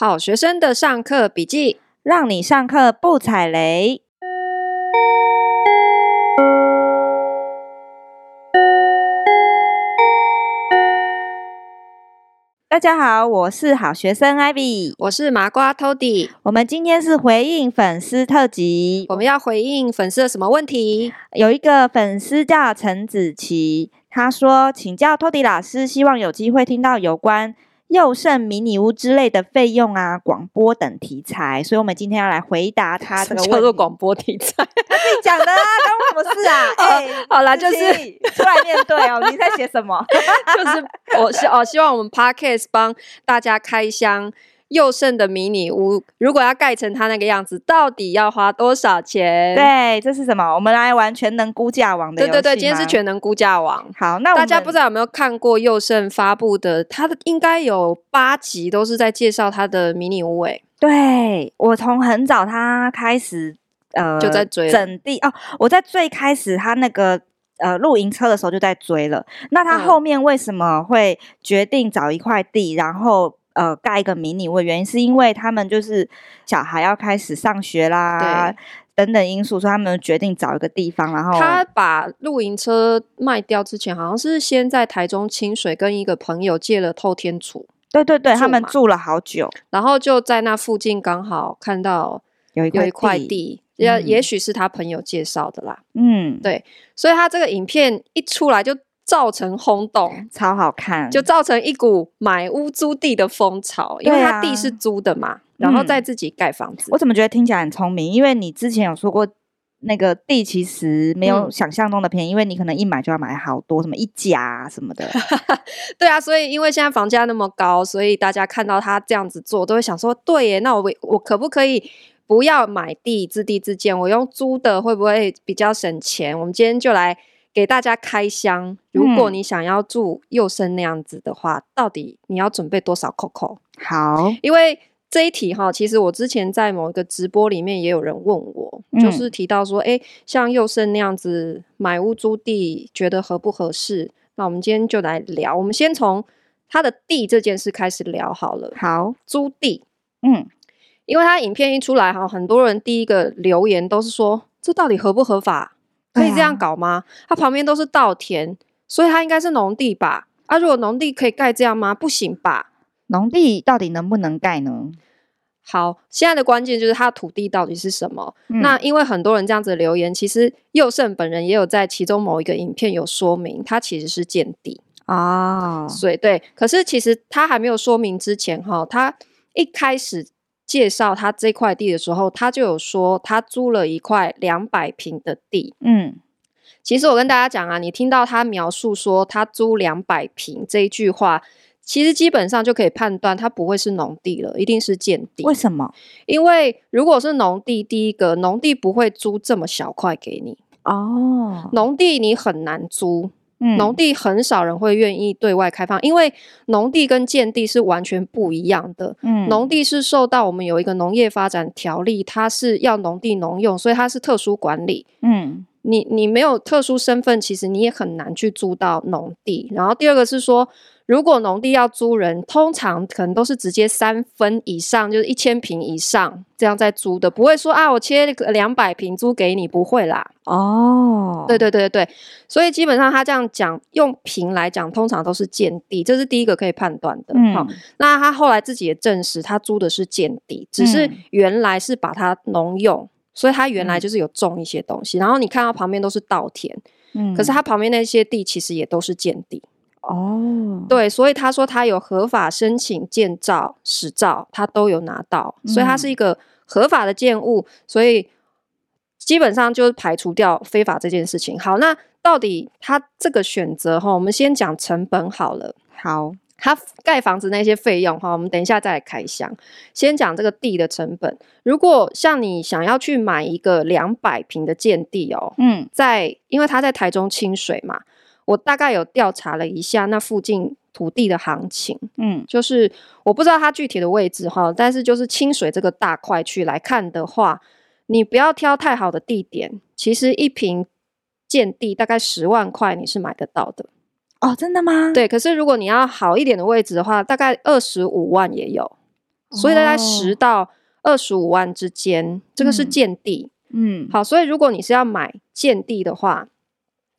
好学生的上课笔记，让你上课不踩雷。大家好，我是好学生 Ivy，我是麻瓜 Toddy。我们今天是回应粉丝特辑，我们要回应粉丝的什么问题？有一个粉丝叫陈子琪，他说请教 Toddy 老师，希望有机会听到有关。佑胜迷你屋之类的费用啊，广播等题材，所以我们今天要来回答他这个问题。叫做广播题材，他自己讲的啊，关我什么事啊？哎、欸，好啦，就是出来面对哦。你在写什么？就是我希哦，希望我们 Podcast 帮大家开箱。佑胜的迷你屋，如果要盖成他那个样子，到底要花多少钱？对，这是什么？我们来玩全能估价王的。对对对，今天是全能估价王。好，那大家不知道有没有看过佑胜发布的？他的应该有八集都是在介绍他的迷你屋。诶，对，我从很早他开始，呃，就在追整地哦。我在最开始他那个呃露营车的时候就在追了。那他后面为什么会决定找一块地，嗯、然后？呃，盖一个迷你屋，原因是因为他们就是小孩要开始上学啦，等等因素，所以他们决定找一个地方。然后他把露营车卖掉之前，好像是先在台中清水跟一个朋友借了透天厝。对对对，他们住了好久，然后就在那附近刚好看到有一块地，也、嗯、也许是他朋友介绍的啦。嗯，对，所以他这个影片一出来就。造成轰动，超好看，就造成一股买屋租地的风潮，因为他地是租的嘛，啊、然后再自己盖房子、嗯。我怎么觉得听起来很聪明？因为你之前有说过，那个地其实没有想象中的便宜、嗯，因为你可能一买就要买好多，什么一家、啊、什么的。对啊，所以因为现在房价那么高，所以大家看到他这样子做，都会想说：对耶，那我我可不可以不要买地自地自建，我用租的会不会比较省钱？我们今天就来。给大家开箱，如果你想要住佑生那样子的话，嗯，到底你要准备多少 COCO？？好，因为这一题哈，其实我之前在某一个直播里面也有人问我，嗯，就是提到说，哎，像佑生那样子买屋租地，觉得合不合适？那我们今天就来聊，我们先从他的地这件事开始聊好了。好，租地，嗯，因为他影片一出来哈，很多人第一个留言都是说，这到底合不合法？可以这样搞吗？它旁边都是稻田，所以它应该是农地吧？啊，如果农地可以盖这样吗？不行吧？农地到底能不能盖呢？好，现在的关键就是它土地到底是什么？嗯。那因为很多人这样子留言，其实佑胜本人也有在其中某一个影片有说明，它其实是建地啊。所以对，可是其实他还没有说明之前，哈，他一开始。介绍他这块地的时候，他就有说他租了一块两百平的地。嗯，其实我跟大家讲啊，你听到他描述说他租两百平这一句话，其实基本上就可以判断他不会是农地了，一定是建地。为什么？因为如果是农地，第一个农地不会租这么小块给你哦，农地你很难租。嗯，农地很少人会愿意对外开放，因为农地跟建地是完全不一样的。嗯，农地是受到我们有一个农业发展条例，它是要农地农用，所以它是特殊管理。嗯，你你没有特殊身份，其实你也很难去租到农地。然后第二个是说。如果农地要租人，通常可能都是直接三分以上，就是一千平以上这样在租的，不会说啊，我切两百平租给你，不会啦。哦，对对对对对，所以基本上他这样讲，用平来讲，通常都是建地，这是第一个可以判断的。嗯，好，那他后来自己也证实，他租的是建地，只是原来是把它农用，所以他原来就是有种一些东西。然后你看到旁边都是稻田，嗯，可是他旁边那些地其实也都是建地。哦，对，所以他说他有合法申请建造、使照，他都有拿到，所以他是一个合法的建物，所以基本上就是排除掉非法这件事情。好，那到底他这个选择哈，我们先讲成本好了。好，他盖房子那些费用哈，我们等一下再来开箱。先讲这个地的成本，如果像你想要去买一个两百平的建地哦，嗯，在因为他在台中清水嘛。我大概有调查了一下那附近土地的行情，嗯，就是我不知道它具体的位置哈，但是就是清水这个大块区来看的话，你不要挑太好的地点，其实一平建地大概十万块你是买得到的。哦，真的吗？对，可是如果你要好一点的位置的话，大概二十五万也有。所以大概十到二十五万之间，哦、这个是建地。嗯，好，所以如果你是要买建地的话，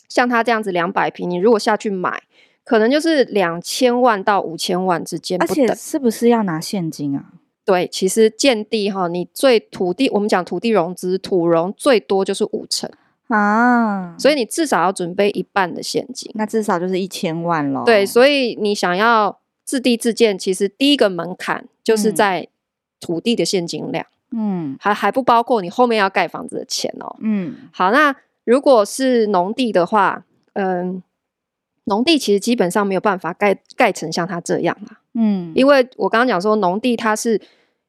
像他这样子两百平，你如果下去买，可能就是两千万到五千万之间，而且是不是要拿现金啊？对，其实建地哈，你最土地，我们讲土地融资，土融最多就是五成啊，所以你至少要准备一半的现金，那至少就是一千万咯。对，所以你想要自地自建，其实第一个门槛就是在土地的现金量，嗯，还还不包括你后面要盖房子的钱哦，嗯，好，那如果是农地的话，嗯，农地其实基本上没有办法盖盖成像它这样啦，嗯，因为我刚刚讲说农地它是。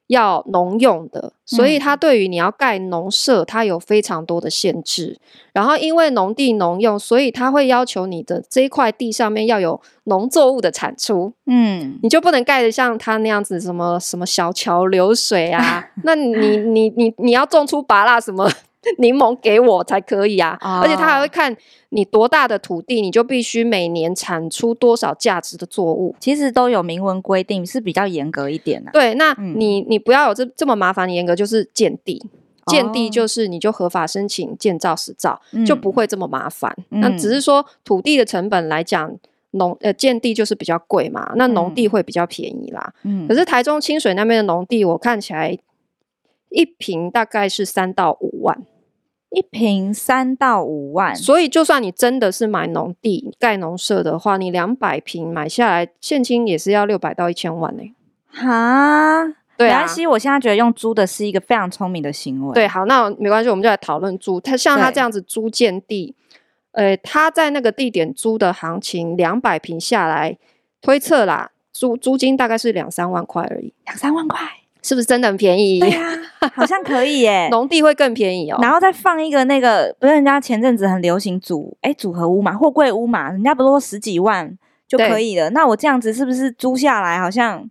要农用的，所以它对于你要盖农舍，它有非常多的限制。然后因为农地农用，所以它会要求你的这一块地上面要有农作物的产出。嗯，你就不能盖的像它那样子，什么什么小桥流水啊？那你你你你要种出拔蜡什么？柠檬给我才可以啊！Oh. 而且他还会看你多大的土地，你就必须每年产出多少价值的作物。其实都有明文规定，是比较严格一点的、啊。对，那你你不要有这这么麻烦的严格，就是建地，建地就是你就合法申请建造实造，oh. 就不会这么麻烦。嗯、那只是说土地的成本来讲，农呃建地就是比较贵嘛，那农地会比较便宜啦。嗯，可是台中清水那边的农地，我看起来一平大概是三到五万。一平三到五万，所以就算你真的是买农地盖农舍的话，你两百平买下来，现金也是要六百到一千万呢、欸。哈，对啊。没关系，我现在觉得用租的是一个非常聪明的行为。对，好，那没关系，我们就来讨论租。他像他这样子租建地，呃，他在那个地点租的行情，两百平下来推测啦，租租金大概是两三万块而已，两三万块。是不是真的很便宜？对呀、啊，好像可以耶。农地会更便宜哦。然后再放一个那个，不是人家前阵子很流行组哎组合屋嘛，货柜屋嘛，人家不是说十几万就可以了？那我这样子是不是租下来好像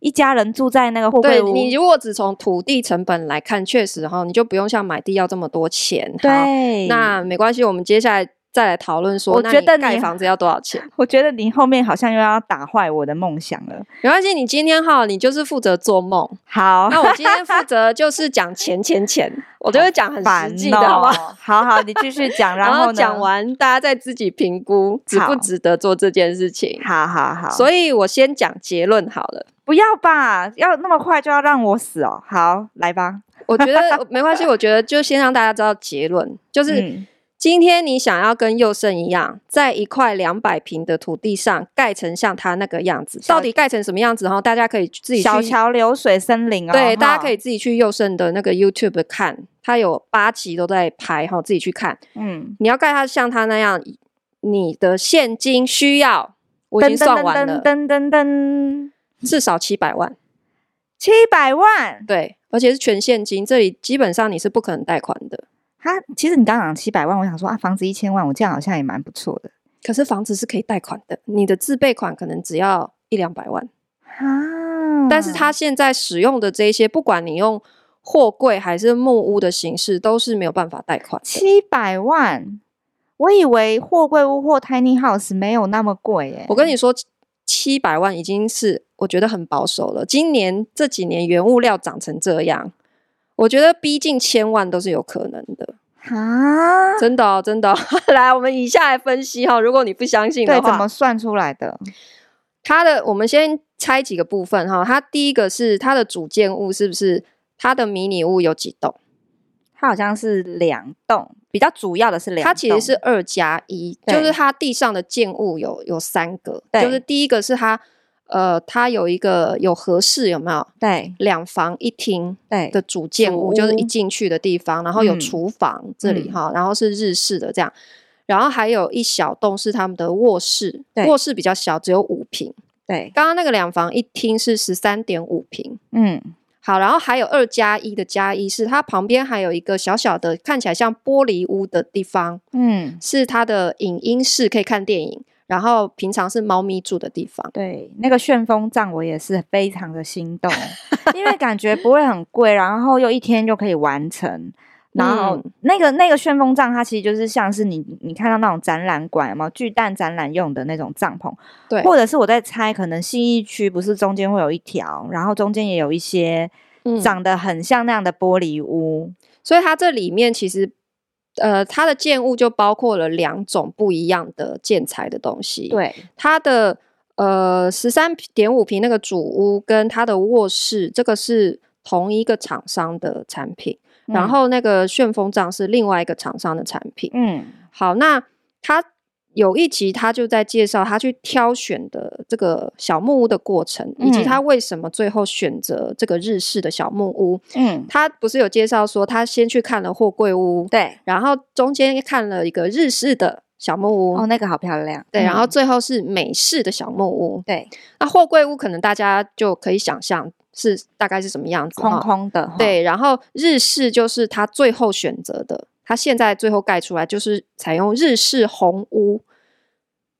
一家人住在那个货柜屋？对，你如果只从土地成本来看，确实哈，你就不用像买地要这么多钱。对，那没关系，我们接下来。再来讨论说，我觉得盖房子要多少钱？我觉得你后面好像又要打坏我的梦想了。没关系，你今天哈，你就是负责做梦。好，那我今天负责就是讲钱钱钱，我就会讲很实际的，好吗？好好，你继续讲，然后讲完大家再自己评估值不值得做这件事情。好好好，所以我先讲结论好了。不要吧，要那么快就要让我死哦？好，来吧。我觉得没关系，我觉得就先让大家知道结论，就是。嗯今天你想要跟佑胜一样，在一块两百平的土地上盖成像他那个样子，到底盖成什么样子？哈，大家可以自己去小桥流水森林哦。对，大家可以自己去佑胜的那个 YouTube 看，他有八集都在拍哈，自己去看。嗯，你要盖他像他那样，你的现金需要，我已经算完了，噔噔噔噔，至少七百万，七百万，对，而且是全现金，这里基本上你是不可能贷款的。他其实你刚讲七百万，我想说啊，房子一千万，我这样好像也蛮不错的。可是房子是可以贷款的，你的自备款可能只要一两百万啊。但是他现在使用的这一些，不管你用货柜还是木屋的形式，都是没有办法贷款。七百万，我以为货柜屋或 tiny house 没有那么贵耶。我跟你说，七百万已经是我觉得很保守了。今年这几年原物料涨成这样。我觉得逼近千万都是有可能的啊！真的哦，真的哦。来，我们以下来分析哈。如果你不相信的话，对，怎么算出来的？它的我们先拆几个部分哈。它第一个是它的主建物是不是它的迷你屋有几栋？它好像是两栋，比较主要的是两栋。它其实是二加一，就是它地上的建物有有三个，就是第一个是它。呃，它有一个有合适，有没有？对，两房一厅对的主建物，就是一进去的地方，然后有厨房、嗯、这里哈，然后是日式的这样，然后还有一小栋是他们的卧室，卧室比较小，只有五平。对，刚刚那个两房一厅是十三点五平。嗯，好，然后还有二加一的加一是它旁边还有一个小小的看起来像玻璃屋的地方，嗯，是它的影音室，可以看电影。然后平常是猫咪住的地方，对，那个旋风帐我也是非常的心动，因为感觉不会很贵，然后又一天就可以完成，然后那个那个旋风帐，它其实就是像是你你看到那种展览馆嘛，巨蛋展览用的那种帐篷，对，或者是我在猜，可能信义区不是中间会有一条，然后中间也有一些长得很像那样的玻璃屋，嗯、所以它这里面其实呃，它的建物就包括了两种不一样的建材的东西，对，它的呃十三点五平那个主屋跟它的卧室，这个是同一个厂商的产品。然后那个旋风帐是另外一个厂商的产品。嗯，好，那他有一集他就在介绍他去挑选的这个小木屋的过程，以及他为什么最后选择这个日式的小木屋。嗯，他不是有介绍说他先去看了货柜屋，对，然后中间看了一个日式的小木屋，哦，那个好漂亮。对，然后最后是美式的小木屋。对，那货柜屋可能大家就可以想象。是大概是什么样子？空空的，对。然后日式就是他最后选择的，他现在最后盖出来就是采用日式红屋。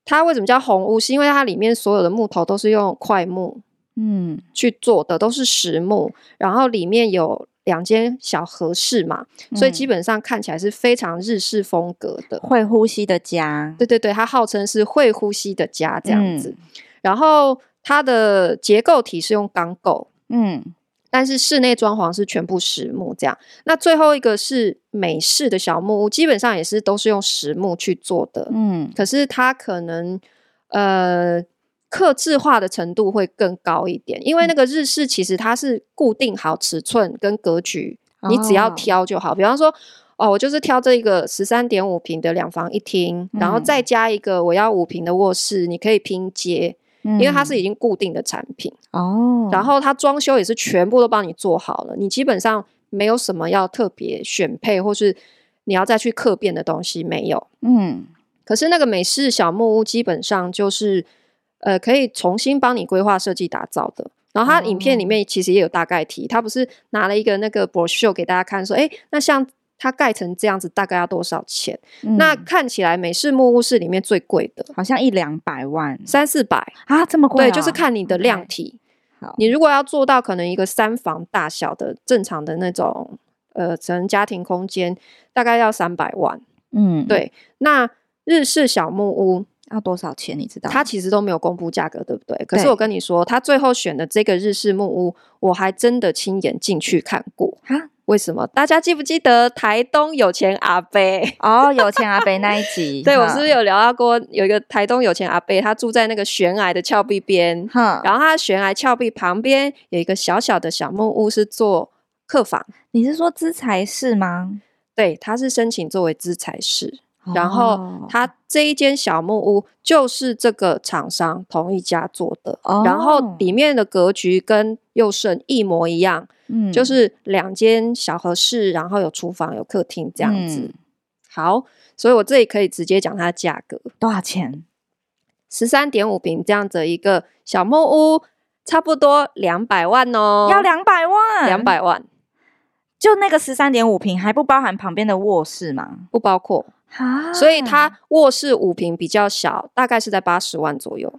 它为什么叫红屋？是因为它里面所有的木头都是用块木，嗯，去做的，都是实木。然后里面有两间小和室嘛，所以基本上看起来是非常日式风格的，会呼吸的家。对对对，它号称是会呼吸的家这样子。然后它的结构体是用钢构。嗯，但是室内装潢是全部实木这样。那最后一个是美式的小木屋，基本上也是都是用实木去做的。嗯，可是它可能呃客制化的程度会更高一点，因为那个日式其实它是固定好尺寸跟格局，你只要挑就好。哦、比方说，哦，我就是挑这一个十三点五平的两房一厅，嗯、然后再加一个我要五平的卧室，你可以拼接。因为它是已经固定的产品。哦，然后它装修也是全部都帮你做好了，你基本上没有什么要特别选配或是你要再去客变的东西没有。嗯，可是那个美式小木屋基本上就是呃可以重新帮你规划设计打造的，然后它影片里面其实也有大概提，他不是拿了一个那个 brochure 给大家看说，哎，那像。它盖成这样子大概要多少钱？嗯、那看起来美式木屋是里面最贵的，好像一两百万，三四百啊，这么贵、啊？对，就是看你的量体。Okay. 好，你如果要做到可能一个三房大小的正常的那种呃，成人家庭空间，大概要三百万。嗯，对。那日式小木屋要多少钱？你知道？他其实都没有公布价格，对不对？可是我跟你说，他最后选的这个日式木屋，我还真的亲眼进去看过啊。为什么？大家记不记得台东有钱阿伯？哦，有钱阿伯那一集，对，我是不是有聊到过？有一个台东有钱阿伯，他住在那个悬崖的峭壁边，哼然后他悬崖峭壁旁边有一个小小的小木屋，是做客房。你是说资材室吗？对，他是申请作为资材室。然后他这一间小木屋就是这个厂商同一家做的，哦、然后里面的格局跟佑胜一模一样，嗯，就是两间小和室，然后有厨房有客厅这样子。嗯、好，所以我这里可以直接讲它的价格，多少钱？十三点五平这样子一个小木屋，差不多两百万哦，要两百万，两百万，就那个十三点五平还不包含旁边的卧室吗？不包括。啊，所以他卧室五平比较小，大概是在八十万左右。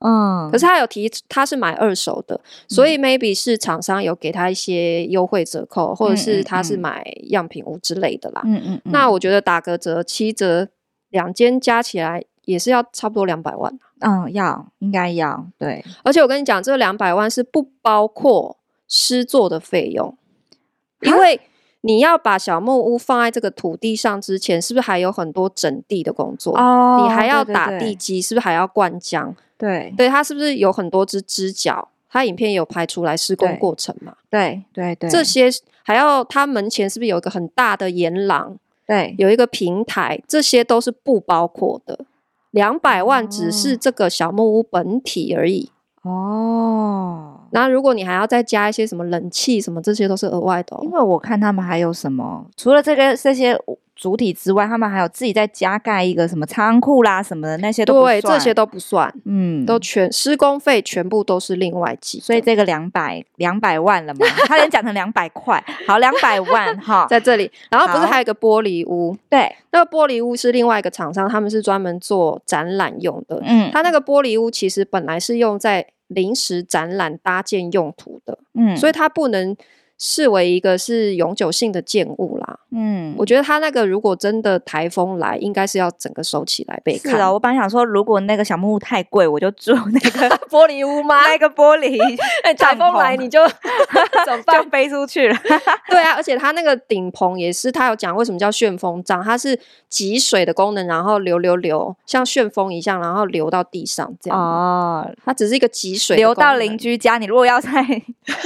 嗯，可是他有提他是买二手的，所以 maybe 是厂商有给他一些优惠折扣，或者是他是买样品屋之类的啦。嗯嗯，那我觉得打个折七折，两间加起来也是要差不多两百万。嗯，要应该要对，而且我跟你讲，这两百万是不包括施作的费用，因为。你要把小木屋放在这个土地上之前，是不是还有很多整地的工作？哦，你还要打地基，是不是还要灌浆？对，对，它是不是有很多只支脚？它影片有拍出来施工过程嘛？对，对，对，这些还要它门前是不是有一个很大的沿廊？对，有一个平台，这些都是不包括的。两百万只是这个小木屋本体而已。哦。那如果你还要再加一些什么冷气什么，这些都是额外的哦。因为我看他们还有什么，除了这个这些主体之外，他们还有自己再加盖一个什么仓库啦什么的，那些都不算。对，这些都不算，嗯，都全施工费全部都是另外计。所以这个两百两百万了嘛，他连讲成两百块，好，两百万 哈，在这里。然后不是还有一个玻璃屋？对，那个玻璃屋是另外一个厂商，他们是专门做展览用的。嗯，他那个玻璃屋其实本来是用在。临时展览搭建用途的，嗯，所以它不能视为一个是永久性的建物啦，嗯，我觉得他那个如果真的台风来，应该是要整个收起来被看。是啊，我本来想说，如果那个小木屋太贵，我就住那个 玻璃屋吗？那个玻璃，哎，台风来你就 怎么办？就飞出去了。对啊，而且它那个顶棚也是，他有讲为什么叫旋风帐，它是集水的功能，然后流流流，像旋风一样，然后流到地上这样。哦，它只是一个集水，流到邻居家。你如果要在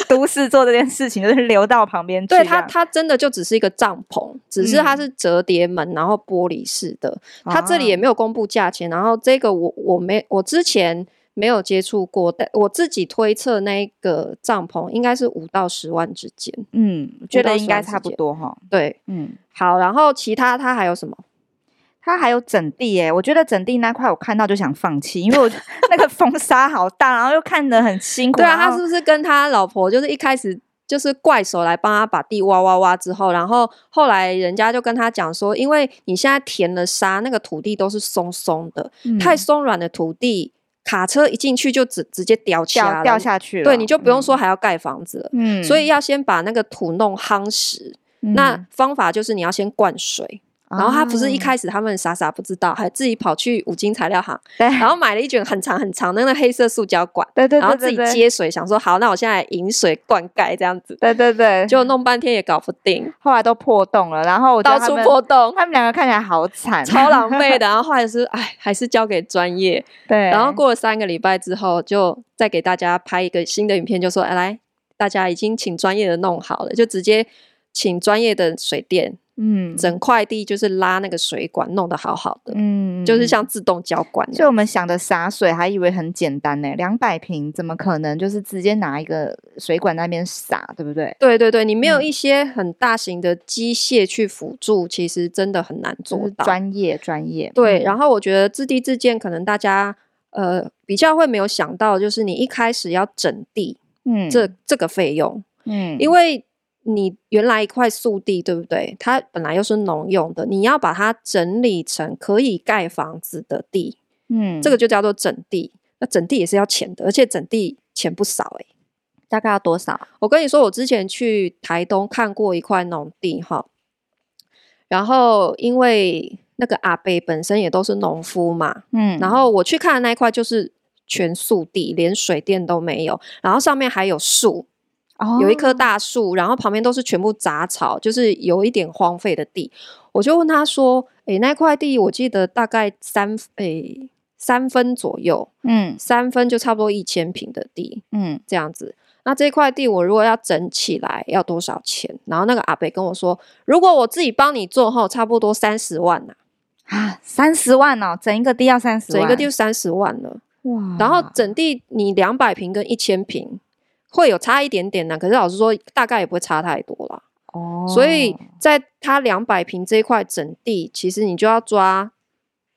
都市做这件事情，就是流到旁边去。对它，它真的就只是一个帐篷，只是它是折叠门，然后玻璃式的。嗯、它这里也没有公布价钱，然后这个我我没我之前。没有接触过，但我自己推测那个帐篷应该是五到十万之间。嗯，觉得应该差不多哈。对，嗯，好，然后其他它还有什么？它还有整地耶。我觉得整地那块我看到就想放弃，因为我 那个风沙好大，然后又看得很辛苦。对啊，他是不是跟他老婆就是一开始就是怪手来帮他把地挖挖挖之后，然后后来人家就跟他讲说，因为你现在填了沙，那个土地都是松松的，嗯、太松软的土地。卡车一进去就直直接掉下掉下去了，对，你就不用说还要盖房子了，嗯，所以要先把那个土弄夯实，嗯、那方法就是你要先灌水。然后他不是一开始他们傻傻不知道，还自己跑去五金材料行，对，然后买了一卷很长很长的那个黑色塑胶管，对对，然后自己接水，想说好，那我现在引水灌溉这样子，对对对，就弄半天也搞不定，后来都破洞了，然后到处破洞，他们两个看起来好惨，超狼狈的，然后后来是哎，还是交给专业，对，然后过了三个礼拜之后，就再给大家拍一个新的影片，就说哎来，大家已经请专业的弄好了，就直接请专业的水电。嗯，整块地就是拉那个水管，弄得好好的，嗯，就是像自动浇灌。所以我们想的洒水，还以为很简单呢。两百平怎么可能就是直接拿一个水管那边洒，对不对？对对对，你没有一些很大型的机械去辅助，嗯、其实真的很难做到。专业专业。对，然后我觉得自地自建，可能大家呃比较会没有想到，就是你一开始要整地，嗯，这这个费用，嗯，因为。你原来一块素地，对不对？它本来又是农用的，你要把它整理成可以盖房子的地，嗯，这个就叫做整地。那整地也是要钱的，而且整地钱不少诶。大概要多少？我跟你说，我之前去台东看过一块农地哈，然后因为那个阿伯本身也都是农夫嘛，嗯，然后我去看的那一块就是全素地，连水电都没有，然后上面还有树。有一棵大树，然后旁边都是全部杂草，就是有一点荒废的地。我就问他说：“诶，那块地我记得大概三诶三分左右，嗯，三分就差不多一千平的地，嗯，这样子。那这块地我如果要整起来要多少钱？然后那个阿伯跟我说，如果我自己帮你做后，差不多三十万呐。啊，三十万哦，整一个地要三十万，整一个地就三十万了。哇，然后整地你两百平跟一千坪。会有差一点点呢，可是老实说，大概也不会差太多啦。哦，所以在它两百平这一块整地，其实你就要抓，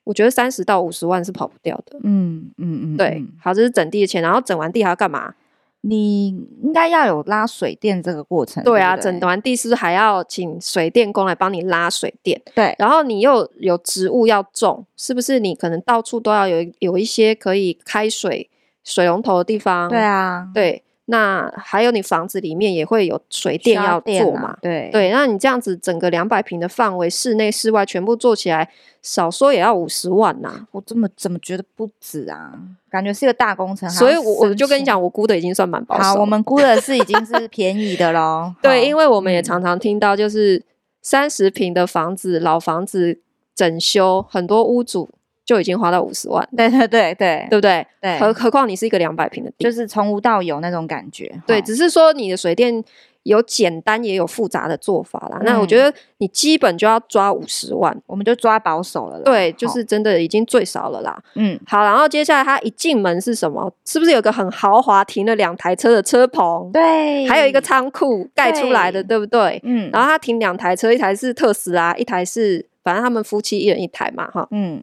我觉得三十到五十万是跑不掉的。嗯嗯嗯，对，好，这是整地的钱，然后整完地还要干嘛？你应该要有拉水电这个过程。对啊，对对整完地是不是还要请水电工来帮你拉水电？对，然后你又有植物要种，是不是？你可能到处都要有有一些可以开水水龙头的地方？对啊，对。那还有你房子里面也会有水电要做嘛？啊、对对，那你这样子整个两百平的范围，室内室外全部做起来，少说也要五十万呐、啊！我怎么怎么觉得不止啊？感觉是一个大工程。所以我我就跟你讲，我估的已经算蛮保守。好，我们估的是已经是便宜的喽。对，因为我们也常常听到，就是三十平的房子，老房子整修，很多屋主。就已经花到五十万，对对对对，对不对？对，何何况你是一个两百平的地，就是从无到有那种感觉。对，只是说你的水电有简单也有复杂的做法啦。那我觉得你基本就要抓五十万，我们就抓保守了啦。对，就是真的已经最少了啦。嗯，好，然后接下来他一进门是什么？是不是有个很豪华停了两台车的车棚？对，还有一个仓库盖出来的，对不对？嗯，然后他停两台车，一台是特斯拉，一台是反正他们夫妻一人一台嘛，哈，嗯。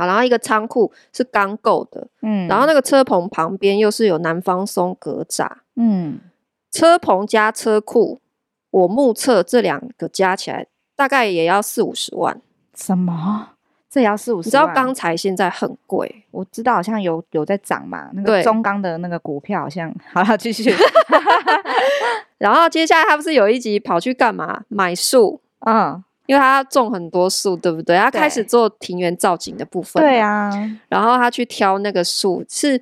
好，然后一个仓库是钢构的，嗯，然后那个车棚旁边又是有南方松格栅，嗯，车棚加车库，我目测这两个加起来大概也要四五十万。什么？这也要四五十万？你知道钢材现在很贵，我知道好像有有在涨嘛，那个中钢的那个股票好像。好了，继续。然后接下来他不是有一集跑去干嘛？买树。嗯，因为他种很多树，对不对？他开始做庭园造景的部分。对啊，然后他去挑那个树是，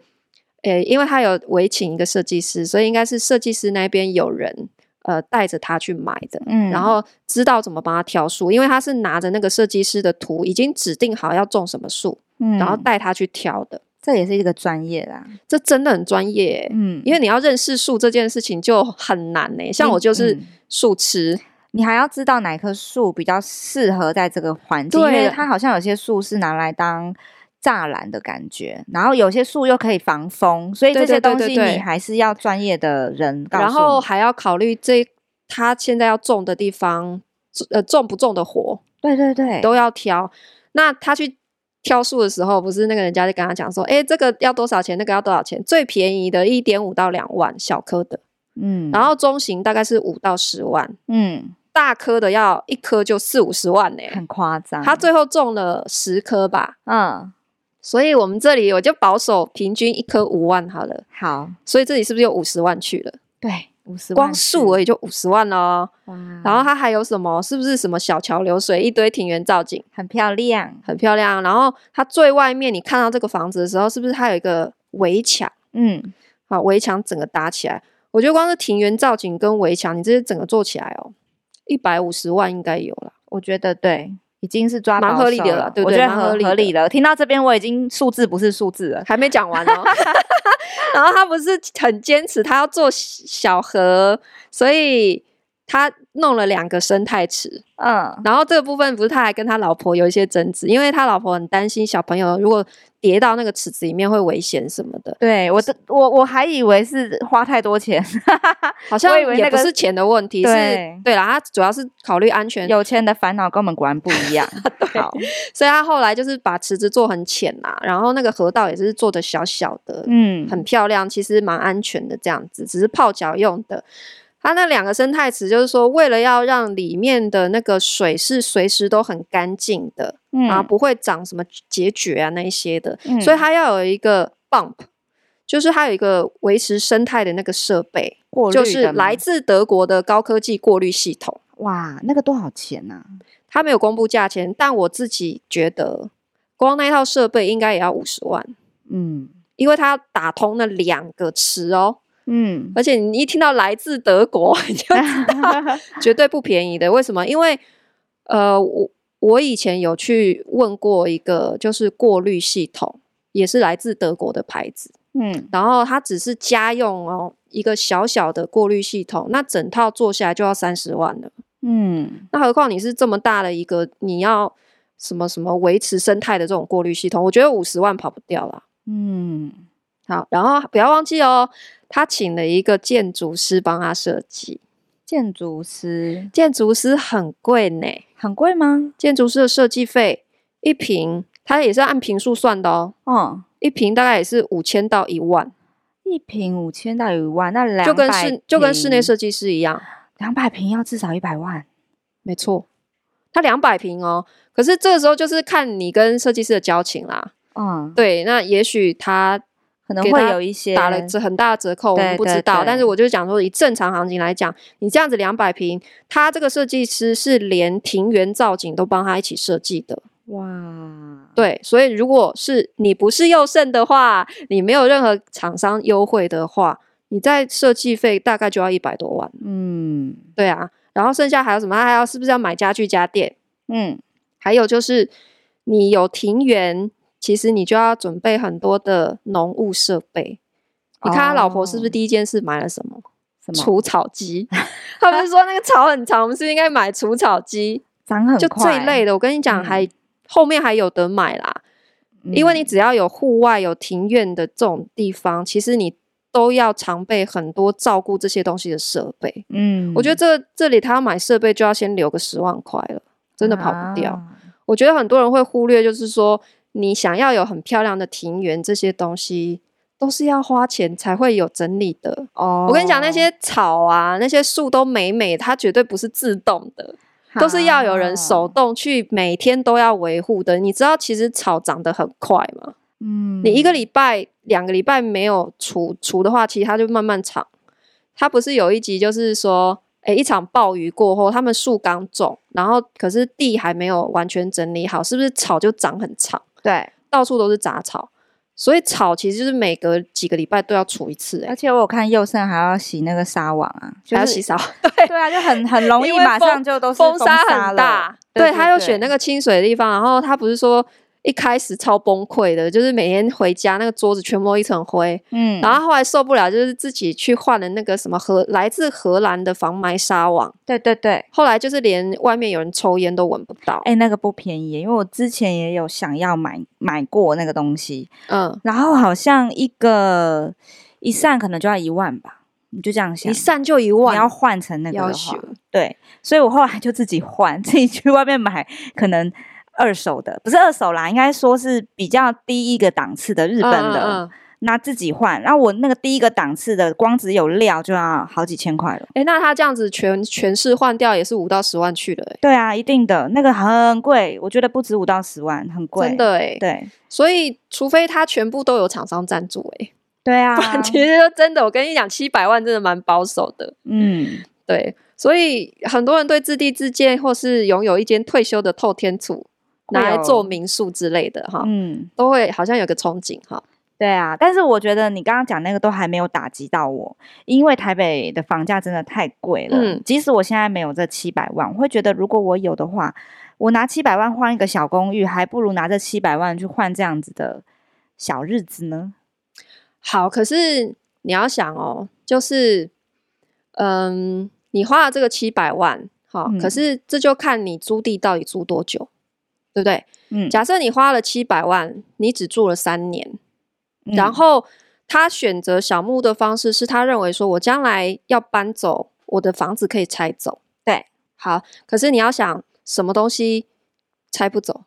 诶、欸，因为他有委请一个设计师，所以应该是设计师那边有人。呃，带着他去买的，嗯，然后知道怎么帮他挑树，因为他是拿着那个设计师的图，已经指定好要种什么树，嗯，然后带他去挑的，这也是一个专业啦，这真的很专业，嗯，因为你要认识树这件事情就很难呢。像我就是树痴，嗯，你还要知道哪棵树比较适合在这个环境，因为它好像有些树是拿来当。栅栏的感觉，然后有些树又可以防风，所以这些东西你还是要专业的人告诉你。然后还要考虑这他现在要种的地方，呃，种不种的活，对对对，都要挑。那他去挑树的时候，不是那个人家就跟他讲说，哎，这个要多少钱？那个要多少钱？最便宜的一点五到两万，小棵的，嗯，然后中型大概是五到十万，嗯，大棵的要一棵就四五十万呢，很夸张。他最后种了十棵吧，嗯。所以我们这里我就保守平均一棵五万好了。好，所以这里是不是有五十万去了？对，五十万光树而已就五十万哦。哇！然后它还有什么？是不是什么小桥流水，一堆庭园造景，很漂亮，很漂亮。然后它最外面你看到这个房子的时候，是不是它有一个围墙？嗯，好，围墙整个搭起来，我觉得光是庭园造景跟围墙，你这些整个做起来哦，一百五十万应该有了。我觉得对。已经是抓蛮合理的了，对不对？我觉得很合理了。听到这边，我已经数字不是数字了，还没讲完哦。然后他不是很坚持，他要做小盒，所以他弄了两个生态池。嗯，然后这个部分不是他还跟他老婆有一些争执，因为他老婆很担心小朋友如果。跌到那个池子里面会危险什么的，对我，我我还以为是花太多钱，好像也不是钱的问题，是，对啦，他主要是考虑安全。有钱的烦恼跟我们果然不一样，对，所以他后来就是把池子做很浅呐，然后那个河道也是做的小小的，嗯，很漂亮，其实蛮安全的这样子，只是泡脚用的。它那两个生态池，就是说，为了要让里面的那个水是随时都很干净的，嗯，啊，不会长什么结节啊那一些的，嗯，所以它要有一个 bump，就是它有一个维持生态的那个设备，过，就是来自德国的高科技过滤系统。哇，那个多少钱呢？啊？它没有公布价钱，但我自己觉得，光那一套设备应该也要五十万，嗯，因为它要打通那两个池哦。嗯，而且你一听到来自德国，你就知道 绝对不便宜的。为什么？因为呃，我我以前有去问过一个，就是过滤系统，也是来自德国的牌子。嗯，然后它只是家用哦，一个小小的过滤系统，那整套做下来就要三十万了。嗯，那何况你是这么大的一个，你要什么什么维持生态的这种过滤系统，我觉得五十万跑不掉啦。嗯，好，然后不要忘记哦。他请了一个建筑师帮他设计，建筑师，建筑师很贵呢，很贵吗？建筑师的设计费一平，他也是按平数算的哦。嗯，一平大概也是五千到一万，一平五千到一万，那两就跟室就跟室内设计师一样，两百平要至少一百万，没错，他两百平哦。可是这个时候就是看你跟设计师的交情啦。嗯，对，那也许他。可能会有一些打了很大的折扣，我们不知道。对对对，但是我就讲说，以正常行情来讲，你这样子两百平，他这个设计师是连庭园造景都帮他一起设计的。哇，对，所以如果是你不是佑胜的话，你没有任何厂商优惠的话，你在设计费大概就要一百多万。嗯，对啊。然后剩下还有什么？还要是不是要买家具家电？嗯，还有就是你有庭园。其实你就要准备很多的农务设备。你看他老婆是不是第一件事买了什么？什么除草机？他不是说那个草很长，我们是不是应该买除草机？长很快，就最累的。我跟你讲，还、嗯、后面还有得买啦。因为你只要有户外、有庭院的这种地方，其实你都要常备很多照顾这些东西的设备。嗯，我觉得这这里他要买设备，就要先留个十万块了，真的跑不掉。啊、我觉得很多人会忽略，就是说。你想要有很漂亮的庭园，这些东西都是要花钱才会有整理的。哦，我跟你讲，那些草啊，那些树都美美，它绝对不是自动的，都是要有人手动去每天都要维护的。你知道，其实草长得很快吗？嗯，你一个礼拜、两个礼拜没有除除的话，其实它就慢慢长。它不是有一集就是说，诶、诶，一场暴雨过后，他们树刚种，然后可是地还没有完全整理好，是不是草就长很长？对，到处都是杂草。所以草其实就是每隔几个礼拜都要除一次，欸，而且我有看佑胜还要洗那个纱网啊，就是，还要洗澡。对对啊，就很很容易，马上就都是风沙很大。对，他又选那个清水的地方，然后他不是说。一开始超崩溃的，就是每天回家那个桌子全部一层灰，嗯，然后后来受不了，就是自己去换了那个什么荷来自荷兰的防霾纱网，对对对，后来就是连外面有人抽烟都闻不到，哎、欸，那个不便宜，因为我之前也有想要买买过那个东西，嗯，然后好像一个一扇可能就要一万吧，你就这样想，一扇就一万，你要换成那个的话，对，所以我后来就自己换，自己去外面买，可能。二手的不是二手啦，应该说是比较低一个档次的日本的，那、自己换。然后我那个第一个档次的，光只有料就要好几千块了。哎、欸，那他这样子全全市换掉也是五到十万去了、欸。对啊，一定的，那个很贵，我觉得不止五到十万，很贵。真的哎、欸，对。所以除非他全部都有厂商赞助、欸，哎，对啊。其实真的，我跟你讲，七百万真的蛮保守的。嗯，对。所以很多人对自地自建或是拥有一间退休的透天厝。拿来做民宿之类的哈，嗯，都会好像有个憧憬哈。对啊，但是我觉得你刚刚讲那个都还没有打击到我，因为台北的房价真的太贵了。嗯，即使我现在没有这七百万，我会觉得如果我有的话，我拿七百万换一个小公寓，还不如拿这七百万去换这样子的小日子呢。好，可是你要想哦，就是，嗯，你花了这个七百万，好，嗯，可是这就看你租地到底租多久。对不对？嗯，假设你花了七百万，你只住了三年，嗯，然后他选择小木屋的方式是他认为说，我将来要搬走，我的房子可以拆走。对，好，可是你要想，什么东西拆不走？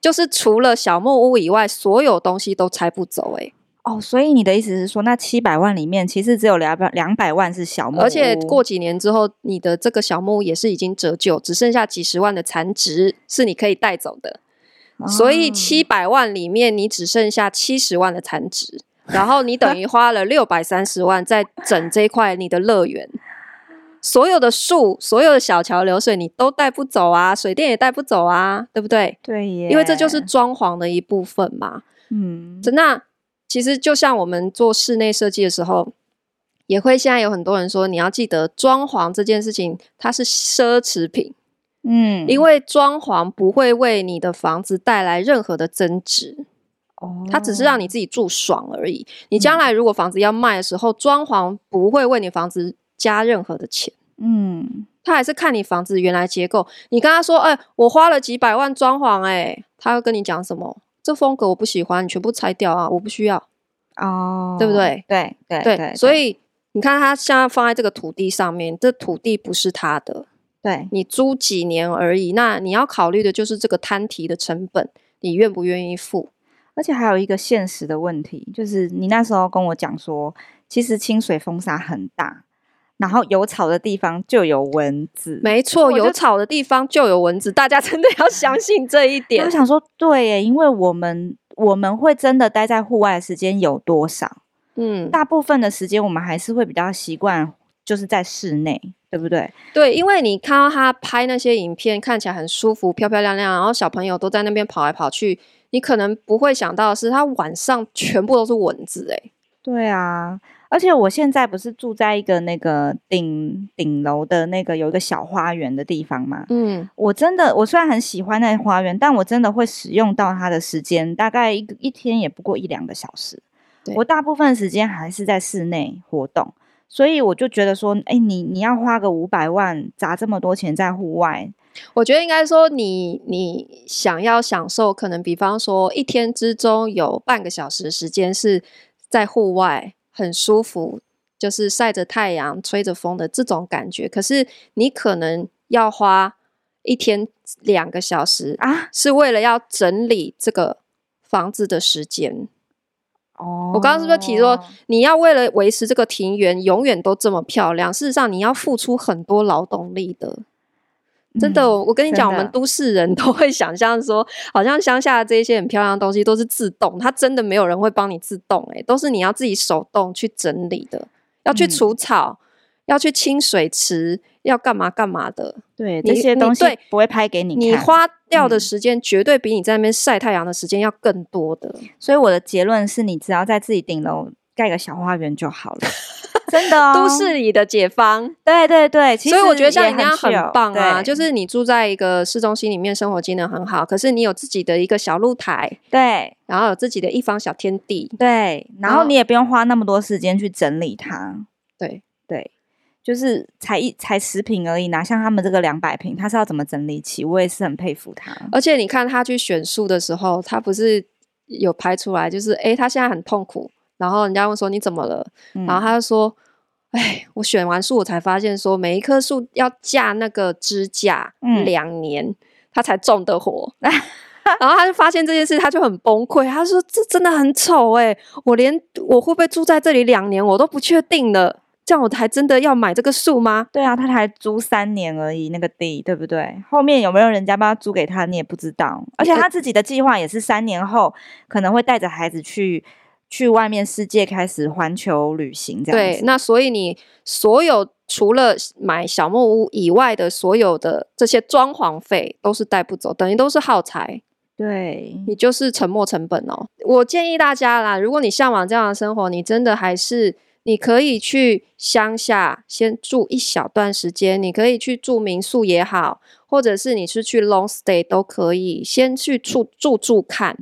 就是除了小木屋以外，所有东西都拆不走，欸。哦，所以你的意思是说，那七百万里面其实只有两百两百万是小木屋，而且过几年之后，你的这个小木屋也是已经折旧，只剩下几十万的残值是你可以带走的。哦、所以七百万里面，你只剩下七十万的残值，然后你等于花了六百三十万在整这块你的乐园，所有的树、所有的小桥流水你都带不走啊，水电也带不走啊，对不对？对耶，因为这就是装潢的一部分嘛。嗯，那。其实就像我们做室内设计的时候，也会现在有很多人说，你要记得装潢这件事情，它是奢侈品，嗯，因为装潢不会为你的房子带来任何的增值，哦，它只是让你自己住爽而已。你将来如果房子要卖的时候，装潢不会为你房子加任何的钱，嗯，他还是看你房子原来结构。你跟他说，哎，我花了几百万装潢，哎，他会跟你讲什么？这风格我不喜欢，你全部拆掉啊！我不需要哦，对不对？对对对，所以你看他现在放在这个土地上面，这土地不是他的，对，你租几年而已。那你要考虑的就是这个摊提的成本，你愿不愿意付？而且还有一个现实的问题，就是你那时候跟我讲说，其实清水风沙很大。然后有草的地方就有蚊子，没错，有草的地方就有蚊子，大家真的要 相信这一点。我想说，对耶，因为我们我们会真的待在户外的时间有多少？嗯，大部分的时间我们还是会比较习惯就是在室内，对不对？对，因为你看到他拍那些影片，看起来很舒服、漂漂亮亮，然后小朋友都在那边跑来跑去，你可能不会想到的是，他晚上全部都是蚊子，哎，对啊。而且我现在不是住在一个那个顶顶楼的那个有一个小花园的地方嘛？嗯，我真的我虽然很喜欢那花园，但我真的会使用到它的时间大概一一天也不过一两个小时。我大部分时间还是在室内活动，所以我就觉得说，哎，你你要花个五百万砸这么多钱在户外，我觉得应该说你你想要享受，可能比方说一天之中有半个小时时间是在户外。很舒服，就是晒着太阳、吹着风的这种感觉。可是你可能要花一天两个小时啊，是为了要整理这个房子的时间。哦，我刚刚是不是提说，你要为了维持这个庭园永远都这么漂亮？事实上，你要付出很多劳动力的。真的，我跟你讲，我们都市人 都会想象说，好像乡下的这些很漂亮的东西都是自动，它真的没有人会帮你自动，欸，都是你要自己手动去整理的，要去除草，嗯，要去清水池，要干嘛干嘛的。对，这些东西不会拍给你看。你花掉的时间绝对比你在那边晒太阳的时间要更多的。嗯。所以我的结论是你只要在自己顶楼盖个小花园就好了。真的哦，都市里的解放，对对对，所以我觉得像你那样很棒啊！就是你住在一个市中心里面，生活机能很好，可是你有自己的一个小露台，对，然后有自己的一方小天地，对，然后你也不用花那么多时间去整理它，对对，就是才一才十平而已，哪像他们这个两百平，他是要怎么整理起？我也是很佩服他。而且你看他去选树的时候，他不是有拍出来，就是哎，他现在很痛苦。然后人家问说你怎么了？嗯、然后他就说：“哎，我选完树，我才发现说每一棵树要架那个支架两年，嗯、他才种得活。嗯”然后他就发现这件事，他就很崩溃。他说：“这真的很丑哎，我连我会不会住在这里两年我都不确定了。这样我还真的要买这个树吗？”对啊，他才租三年而已，那个地对不对？后面有没有人家帮他租给他，你也不知道。而且他自己的计划也是三年后可能会带着孩子去。去外面世界开始环球旅行，这样子。对，那所以你所有除了买小木屋以外的所有的这些装潢费都是带不走，等于都是耗材。对，你就是沉没成本哦。我建议大家啦，如果你向往这样的生活，你真的还是你可以去乡下先住一小段时间，你可以去住民宿也好，或者是你是去 long stay 都可以，先去住住住看。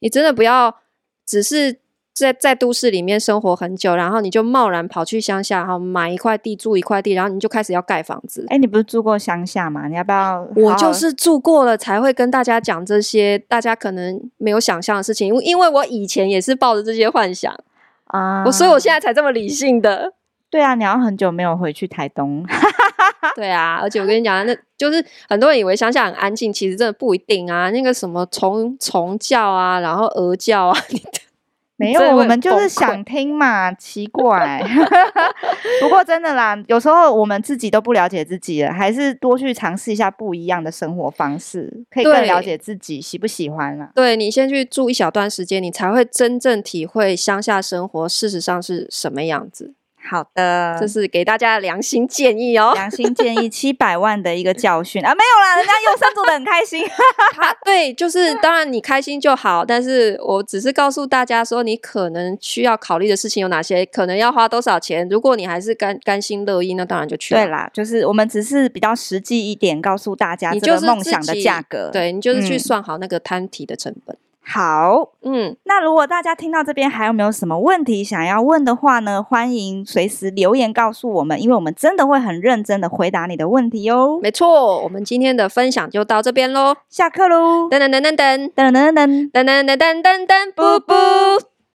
你真的不要只是。在在都市里面生活很久，然后你就贸然跑去乡下，哈买一块地住一块地，然后你就开始要盖房子。哎，你不是住过乡下吗？你要不要？我就是住过了，才会跟大家讲这些大家可能没有想象的事情。因为因为我以前也是抱着这些幻想啊，我所以我现在才这么理性的。对啊，你要很久没有回去台东。对啊，而且我跟你讲，那就是很多人以为乡下很安静，其实真的不一定啊。那个什么虫虫叫啊，然后鹅叫啊。没有，我们就是想听嘛，奇怪。不过真的啦，有时候我们自己都不了解自己了，还是多去尝试一下不一样的生活方式，可以更了解自己喜不喜欢啦。对，你先去住一小段时间，你才会真正体会乡下生活事实上是什么样子。好的，这是给大家的良心建议哦。良心建议，七百万的一个教训啊，没有啦，人家优生做的很开心。他对，就是当然你开心就好，但是我只是告诉大家说，你可能需要考虑的事情有哪些，可能要花多少钱。如果你还是甘甘心乐意，那当然就去。对啦，就是我们只是比较实际一点，告诉大家这个梦想的价格。对，你就是去算好那个摊体的成本。嗯好，嗯，那如果大家听到这边还有没有什么问题想要问的话呢？欢迎随时留言告诉我们，因为我们真的会很认真的回答你的问题哦。没错，我们今天的分享就到这边喽，下课喽！噔噔噔噔噔噔噔噔噔噔噔噔噔噔，布布。